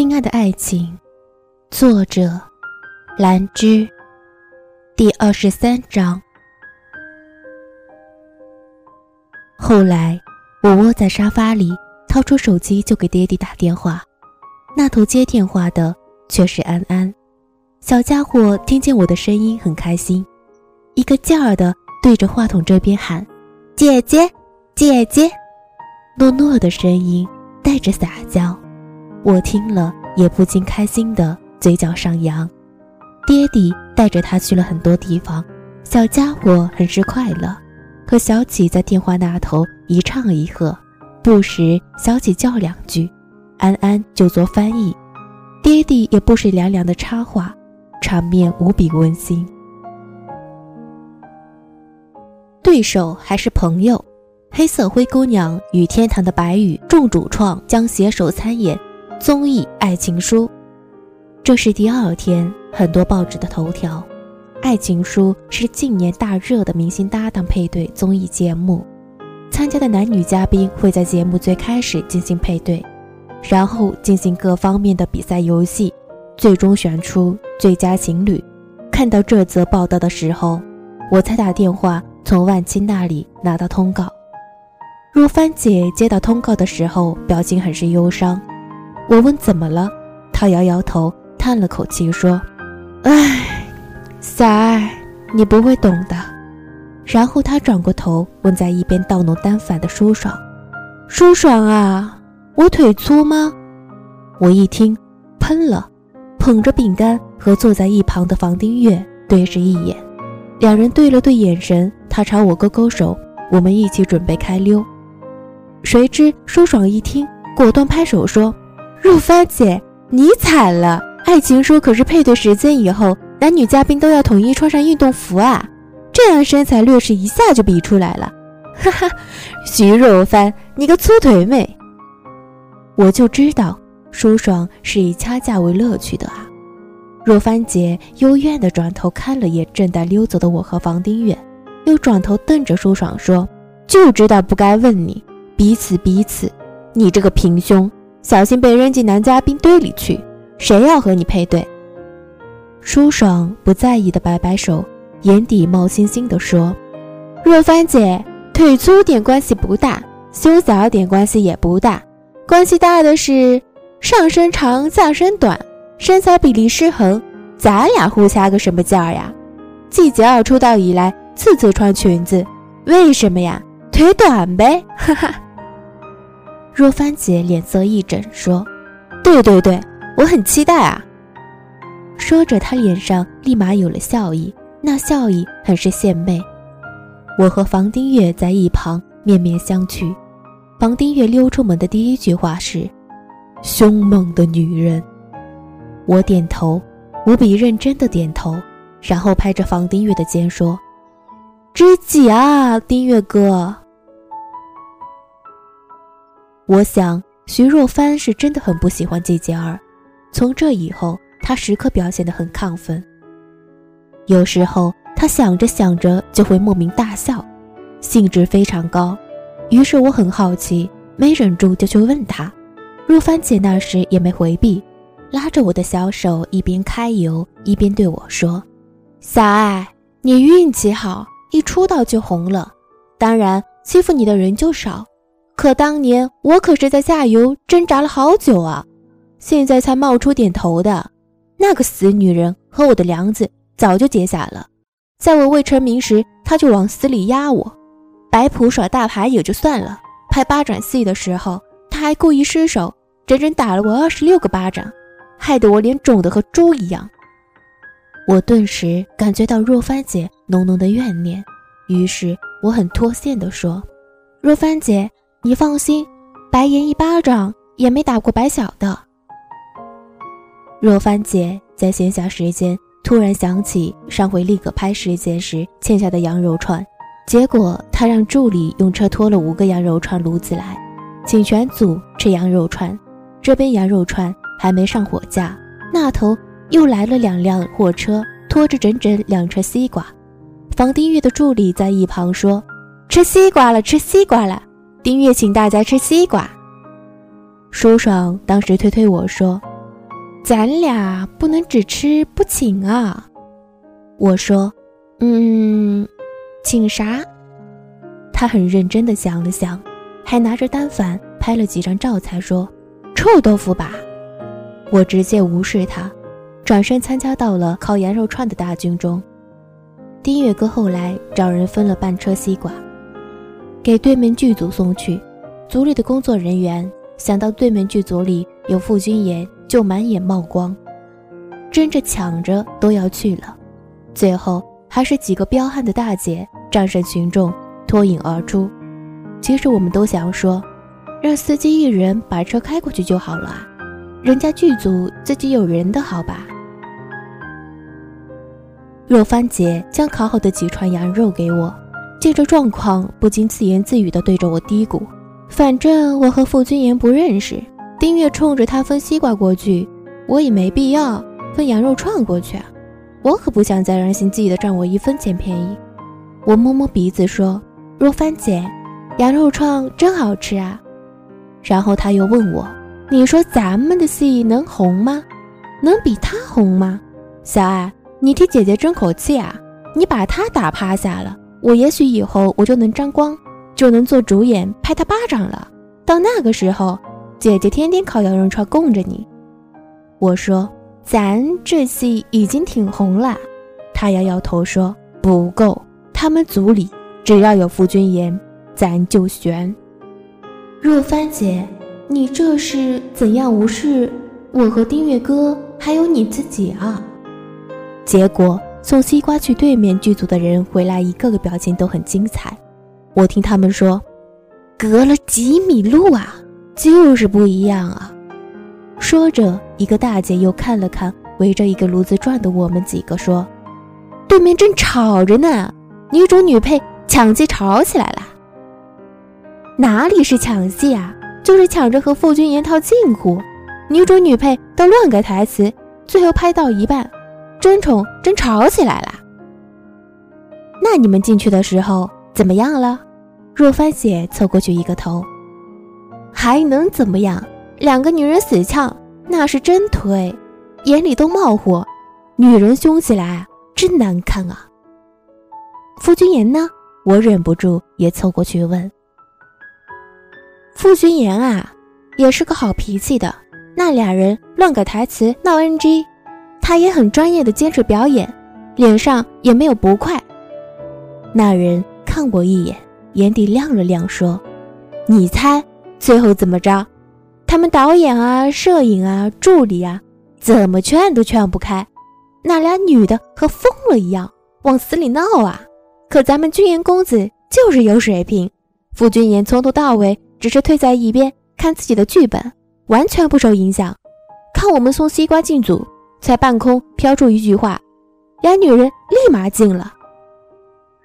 亲爱的爱情，作者兰芝，第二十三章。后来，我窝在沙发里，掏出手机就给爹地打电话。那头接电话的却是安安，小家伙听见我的声音很开心，一个劲儿的对着话筒这边喊：“姐姐，姐姐。”诺诺的声音带着撒娇。我听了也不禁开心的嘴角上扬，爹地带着他去了很多地方，小家伙很是快乐。可小启在电话那头一唱一和，不时小启叫两句，安安就做翻译，爹地也不时凉凉的插话，场面无比温馨。对手还是朋友，黑色灰姑娘与天堂的白羽众主创将携手参演。综艺《爱情书》，这是第二天很多报纸的头条。《爱情书》是近年大热的明星搭档配对综艺节目，参加的男女嘉宾会在节目最开始进行配对，然后进行各方面的比赛游戏，最终选出最佳情侣。看到这则报道的时候，我才打电话从万青那里拿到通告。若帆姐接到通告的时候，表情很是忧伤。我问怎么了，他摇摇头，叹了口气说：“唉，小爱，你不会懂的。”然后他转过头问在一边倒弄单反的舒爽：“舒爽啊，我腿粗吗？”我一听，喷了，捧着饼干和坐在一旁的房丁月对视一眼，两人对了对眼神，他朝我勾勾手，我们一起准备开溜。谁知舒爽一听，果断拍手说。若帆姐，你惨了！爱情书可是配对时间以后，男女嘉宾都要统一穿上运动服啊，这样身材劣势一下就比出来了。哈哈，徐若帆，你个粗腿妹！我就知道舒爽是以掐架为乐趣的啊。若帆姐幽怨地转头看了眼正在溜走的我和房丁远，又转头瞪着舒爽说：“就知道不该问你，彼此彼此，你这个平胸。”小心被扔进男嘉宾堆里去！谁要和你配对？舒爽不在意的摆摆手，眼底冒星星的说：“若帆姐，腿粗点关系不大，胸小点关系也不大，关系大的是上身长下身短，身材比例失衡。咱俩互掐个什么劲儿呀？季节二出道以来，次次穿裙子，为什么呀？腿短呗！哈哈。”若帆姐脸色一整，说：“对对对，我很期待啊。”说着，她脸上立马有了笑意，那笑意很是献媚。我和房丁月在一旁面面相觑。房丁月溜出门的第一句话是：“凶猛的女人。”我点头，无比认真的点头，然后拍着房丁月的肩说：“知己啊，丁月哥。”我想，徐若帆是真的很不喜欢季节儿。从这以后，他时刻表现得很亢奋。有时候，他想着想着就会莫名大笑，兴致非常高。于是我很好奇，没忍住就去问他。若帆姐那时也没回避，拉着我的小手，一边揩油一边对我说：“小爱，你运气好，一出道就红了。当然，欺负你的人就少。”可当年我可是在下游挣扎了好久啊，现在才冒出点头的，那个死女人和我的梁子早就结下了。在我未成名时，她就往死里压我，摆谱耍大牌也就算了，拍八掌戏的时候，她还故意失手，整整打了我二十六个巴掌，害得我脸肿得和猪一样。我顿时感觉到若帆姐浓浓的怨念，于是我很脱线地说：“若帆姐。”你放心，白岩一巴掌也没打过白小的。若帆姐在闲暇时间突然想起上回立刻拍时间时欠下的羊肉串，结果她让助理用车拖了五个羊肉串炉子来，请全组吃羊肉串。这边羊肉串还没上火架，那头又来了两辆货车，拖着整整两车西瓜。房丁玉的助理在一旁说：“吃西瓜了，吃西瓜了。”丁月请大家吃西瓜。舒爽当时推推我说：“咱俩不能只吃不请啊。”我说：“嗯，请啥？”他很认真地想了想，还拿着单反拍了几张照，才说：“臭豆腐吧。”我直接无视他，转身参加到了烤羊肉串的大军中。丁月哥后来找人分了半车西瓜，给对面剧组送去。组里的工作人员想到对面剧组里有傅君言，就满眼冒光，争着抢着都要去了。最后还是几个彪悍的大姐战胜群众，脱颖而出。其实我们都想说，让司机一人把车开过去就好了，人家剧组自己有人的好吧。若帆姐将烤好的几串羊肉给我，借着状况，不禁自言自语地对着我嘀咕。反正我和傅君言不认识，丁月冲着他分西瓜过去，我也没必要分羊肉串过去啊！我可不想再让心记得占我一分钱便宜。我摸摸鼻子说：“若帆姐，羊肉串真好吃啊！”然后他又问我：“你说咱们的戏能红吗？能比他红吗？”小爱，你替姐姐争口气啊！你把他打趴下了，我也许以后我就能沾光。就能做主演拍他巴掌了。到那个时候，姐姐天天烤羊肉串供着你。我说：“咱这戏已经挺红了。”他摇摇头说：“不够。他们组里只要有傅君言，咱就悬。”若帆姐，你这是怎样无视我和丁月哥，还有你自己啊？结果送西瓜去对面剧组的人回来，一个个表情都很精彩。我听他们说，隔了几米路啊，就是不一样啊。说着，一个大姐又看了看围着一个炉子转的我们几个，说：“对面正吵着呢，女主女配抢戏吵起来了。哪里是抢戏啊，就是抢着和傅君言套近乎。女主女配都乱改台词，最后拍到一半，争宠真吵起来了。那你们进去的时候？”怎么样了？若帆姐凑过去一个头，还能怎么样？两个女人死呛，那是真推，眼里都冒火，女人凶起来真难看啊！傅君言呢？我忍不住也凑过去问。傅君言啊，也是个好脾气的。那俩人乱改台词闹 NG，他也很专业的坚持表演，脸上也没有不快。那人。看我一眼，眼底亮了亮，说：“你猜最后怎么着？他们导演啊、摄影啊、助理啊，怎么劝都劝不开。那俩女的和疯了一样，往死里闹啊！可咱们君言公子就是有水平，傅君言从头到尾只是退在一边看自己的剧本，完全不受影响。看我们送西瓜进组，在半空飘出一句话，俩女人立马静了。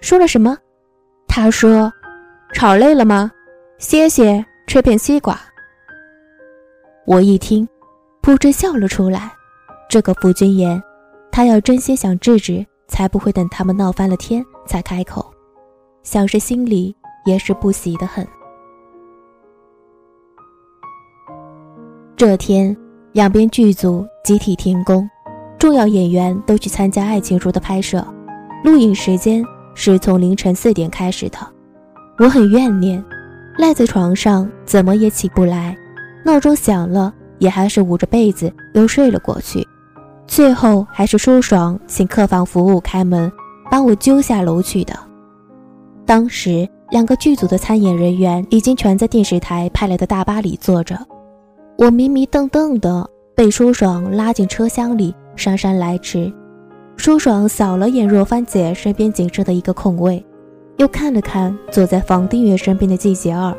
说了什么？”他说：“吵累了吗？歇歇，吃片西瓜。”我一听，扑哧笑了出来。这个夫君言，他要真心想制止，才不会等他们闹翻了天才开口。想是心里也是不喜的很。这天，两边剧组集体停工，重要演员都去参加《爱情书》的拍摄，录影时间。是从凌晨四点开始的，我很怨念，赖在床上怎么也起不来，闹钟响了也还是捂着被子又睡了过去，最后还是舒爽请客房服务开门把我揪下楼去的。当时两个剧组的参演人员已经全在电视台派来的大巴里坐着，我迷迷瞪瞪的被舒爽拉进车厢里姗姗来迟。舒爽扫了眼若帆姐身边仅剩的一个空位，又看了看坐在房定月身边的季杰儿，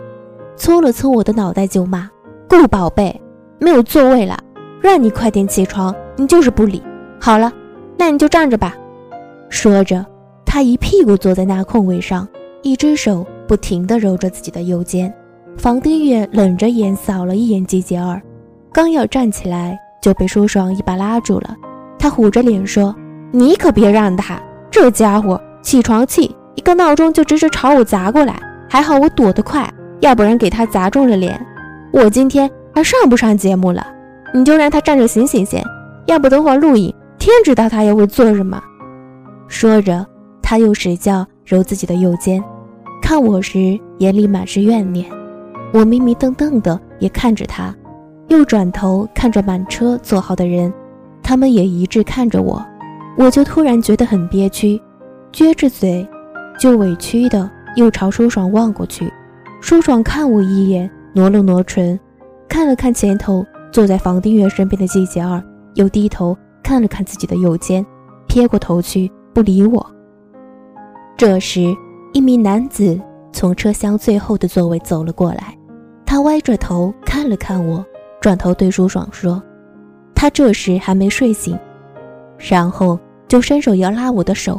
搓了搓我的脑袋就骂：“顾宝贝，没有座位了，让你快点起床，你就是不理。好了，那你就站着吧。”说着，他一屁股坐在那空位上，一只手不停地揉着自己的右肩。房定月冷着眼扫了一眼季杰儿，刚要站起来，就被舒爽一把拉住了。他虎着脸说。你可别让他这家伙起床气，一个闹钟就直直朝我砸过来。还好我躲得快，要不然给他砸中了脸，我今天还上不上节目了？你就让他站着醒醒先，要不等会儿录影，天知道他又会做什么。说着，他又使劲揉自己的右肩，看我时眼里满是怨念。我迷迷瞪瞪的也看着他，又转头看着满车坐好的人，他们也一致看着我。我就突然觉得很憋屈，撅着嘴，就委屈的又朝舒爽望过去。舒爽看我一眼，挪了挪唇，看了看前头坐在房丁月身边的季杰儿，又低头看了看自己的右肩，撇过头去不理我。这时，一名男子从车厢最后的座位走了过来，他歪着头看了看我，转头对舒爽说：“他这时还没睡醒。”然后。就伸手要拉我的手，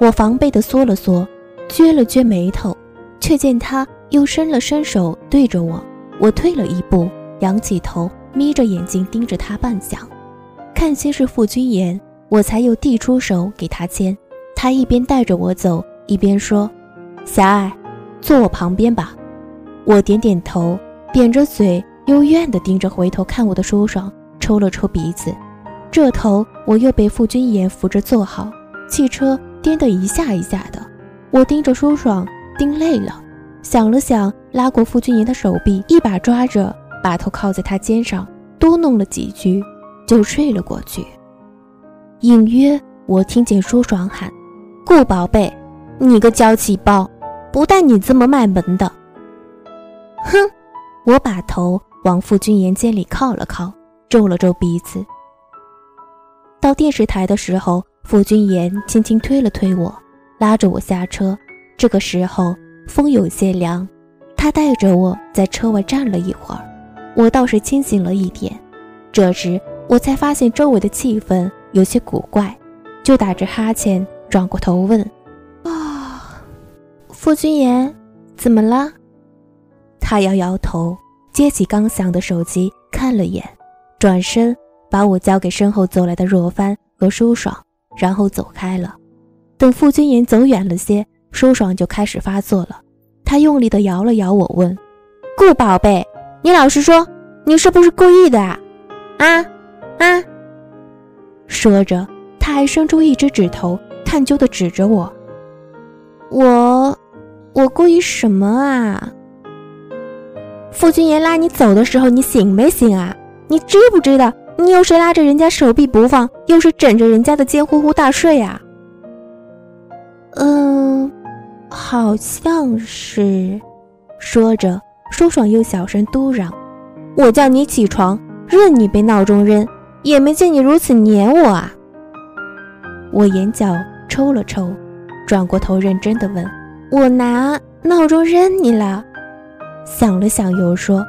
我防备的缩了缩，撅了撅眉头，却见他又伸了伸手对着我。我退了一步，仰起头，眯着眼睛盯着他半晌，看清是傅君言，我才又递出手给他牵。他一边带着我走，一边说：“小爱，坐我旁边吧。”我点点头，扁着嘴，幽怨地盯着回头看我的舒爽，抽了抽鼻子。这头我又被傅君言扶着坐好，汽车颠得一下一下的。我盯着舒爽，盯累了，想了想，拉过傅君言的手臂，一把抓着，把头靠在他肩上，嘟弄了几句，就睡了过去。隐约我听见舒爽喊：“顾宝贝，你个娇气包，不带你这么卖萌的。”哼，我把头往傅君言肩里靠了靠，皱了皱鼻子。到电视台的时候，傅君言轻轻推了推我，拉着我下车。这个时候风有些凉，他带着我在车外站了一会儿，我倒是清醒了一点。这时我才发现周围的气氛有些古怪，就打着哈欠转过头问：“啊，傅君言，怎么了？”他摇摇头，接起刚响的手机看了眼，转身。把我交给身后走来的若帆和舒爽，然后走开了。等傅君言走远了些，舒爽就开始发作了。他用力地摇了摇我，问：“顾宝贝，你老实说，你是不是故意的啊？啊啊！”说着，他还伸出一只指头，探究地指着我：“我，我故意什么啊？傅君言拉你走的时候，你醒没醒啊？你知不知道？”你又是拉着人家手臂不放，又是枕着人家的肩呼呼大睡啊？嗯，好像是。说着，舒爽又小声嘟嚷：“我叫你起床，任你被闹钟扔，也没见你如此黏我啊。”我眼角抽了抽，转过头认真的问：“我拿闹钟扔你了？”想了想，又说：“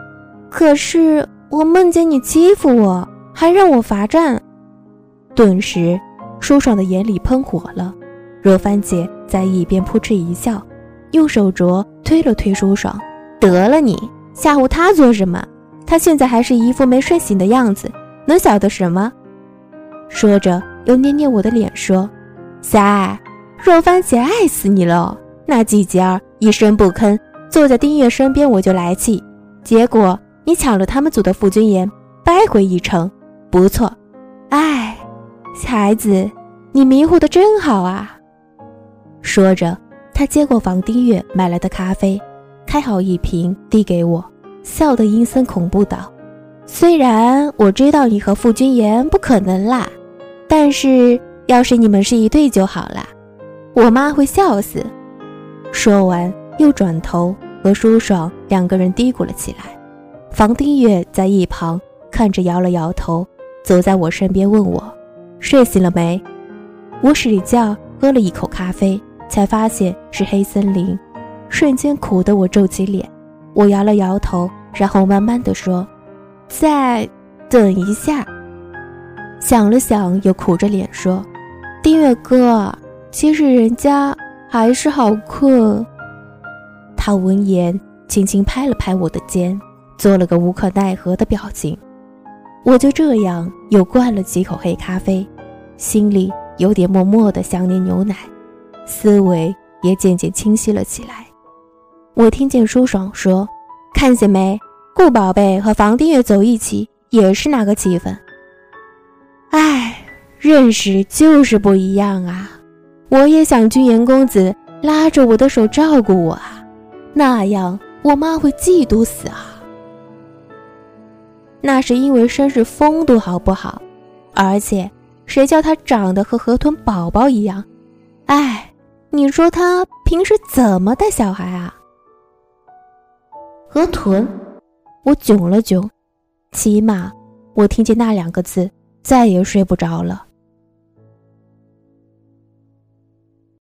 可是我梦见你欺负我。”还让我罚站，顿时，舒爽的眼里喷火了。若帆姐在一边扑哧一笑，用手镯推了推舒爽：“得了你，吓唬他做什么？他现在还是一副没睡醒的样子，能晓得什么？”说着，又捏捏我的脸说：“小爱，若帆姐爱死你了。那季节儿一声不吭，坐在丁月身边，我就来气。结果你抢了他们组的傅君言，败回一城。”不错，哎，孩子，你迷糊的真好啊！说着，他接过房丁月买来的咖啡，开好一瓶递给我，笑得阴森恐怖道：“虽然我知道你和傅君言不可能啦，但是要是你们是一对就好了，我妈会笑死。”说完，又转头和舒爽两个人嘀咕了起来。房丁月在一旁看着，摇了摇头。走在我身边问我：“睡醒了没？”我使劲喝了一口咖啡，才发现是黑森林，瞬间苦得我皱起脸。我摇了摇头，然后慢慢的说：“再等一下。”想了想，又苦着脸说：“丁月哥，其实人家还是好困。”他闻言，轻轻拍了拍我的肩，做了个无可奈何的表情。我就这样又灌了几口黑咖啡，心里有点默默的想念牛奶，思维也渐渐清晰了起来。我听见舒爽说：“看见没，顾宝贝和房丁月走一起也是那个气氛。”唉，认识就是不一样啊！我也想君言公子拉着我的手照顾我啊，那样我妈会嫉妒死啊！那是因为绅士风度好不好？而且谁叫他长得和河豚宝宝一样？哎，你说他平时怎么带小孩啊？河豚，我囧了囧，起码我听见那两个字，再也睡不着了。